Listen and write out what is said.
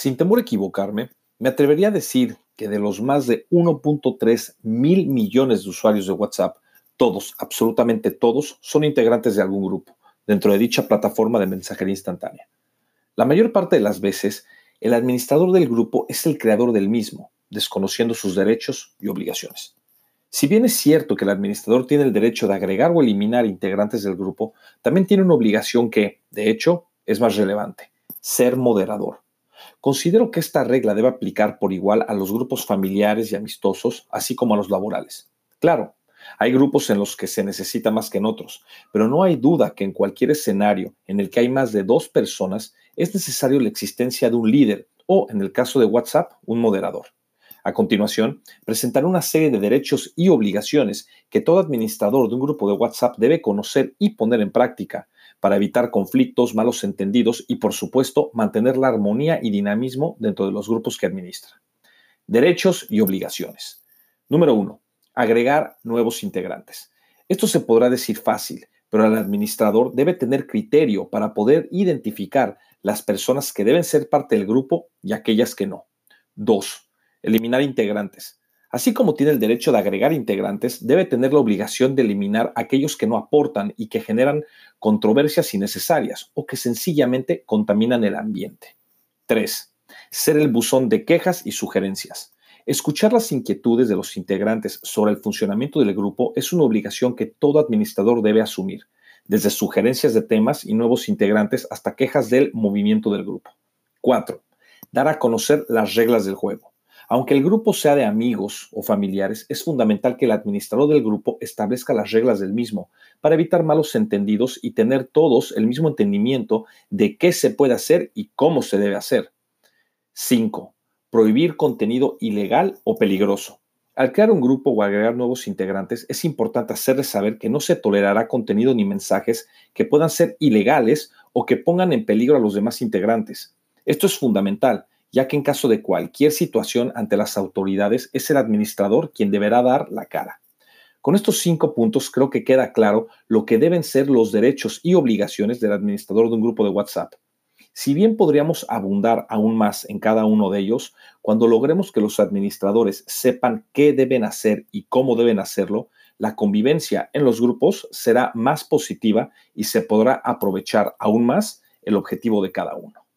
Sin temor a equivocarme, me atrevería a decir que de los más de 1.3 mil millones de usuarios de WhatsApp, todos, absolutamente todos, son integrantes de algún grupo dentro de dicha plataforma de mensajería instantánea. La mayor parte de las veces, el administrador del grupo es el creador del mismo, desconociendo sus derechos y obligaciones. Si bien es cierto que el administrador tiene el derecho de agregar o eliminar integrantes del grupo, también tiene una obligación que, de hecho, es más relevante, ser moderador. Considero que esta regla debe aplicar por igual a los grupos familiares y amistosos, así como a los laborales. Claro, hay grupos en los que se necesita más que en otros, pero no hay duda que en cualquier escenario en el que hay más de dos personas es necesario la existencia de un líder o, en el caso de WhatsApp, un moderador. A continuación, presentaré una serie de derechos y obligaciones que todo administrador de un grupo de WhatsApp debe conocer y poner en práctica para evitar conflictos, malos entendidos y, por supuesto, mantener la armonía y dinamismo dentro de los grupos que administra. Derechos y obligaciones. Número 1 agregar nuevos integrantes. Esto se podrá decir fácil, pero el administrador debe tener criterio para poder identificar las personas que deben ser parte del grupo y aquellas que no. 2. Eliminar integrantes. Así como tiene el derecho de agregar integrantes, debe tener la obligación de eliminar aquellos que no aportan y que generan controversias innecesarias o que sencillamente contaminan el ambiente. 3. Ser el buzón de quejas y sugerencias. Escuchar las inquietudes de los integrantes sobre el funcionamiento del grupo es una obligación que todo administrador debe asumir, desde sugerencias de temas y nuevos integrantes hasta quejas del movimiento del grupo. 4. Dar a conocer las reglas del juego. Aunque el grupo sea de amigos o familiares, es fundamental que el administrador del grupo establezca las reglas del mismo para evitar malos entendidos y tener todos el mismo entendimiento de qué se puede hacer y cómo se debe hacer. 5 prohibir contenido ilegal o peligroso. Al crear un grupo o agregar nuevos integrantes, es importante hacerles saber que no se tolerará contenido ni mensajes que puedan ser ilegales o que pongan en peligro a los demás integrantes. Esto es fundamental, ya que en caso de cualquier situación ante las autoridades es el administrador quien deberá dar la cara. Con estos cinco puntos creo que queda claro lo que deben ser los derechos y obligaciones del administrador de un grupo de WhatsApp. Si bien podríamos abundar aún más en cada uno de ellos, cuando logremos que los administradores sepan qué deben hacer y cómo deben hacerlo, la convivencia en los grupos será más positiva y se podrá aprovechar aún más el objetivo de cada uno.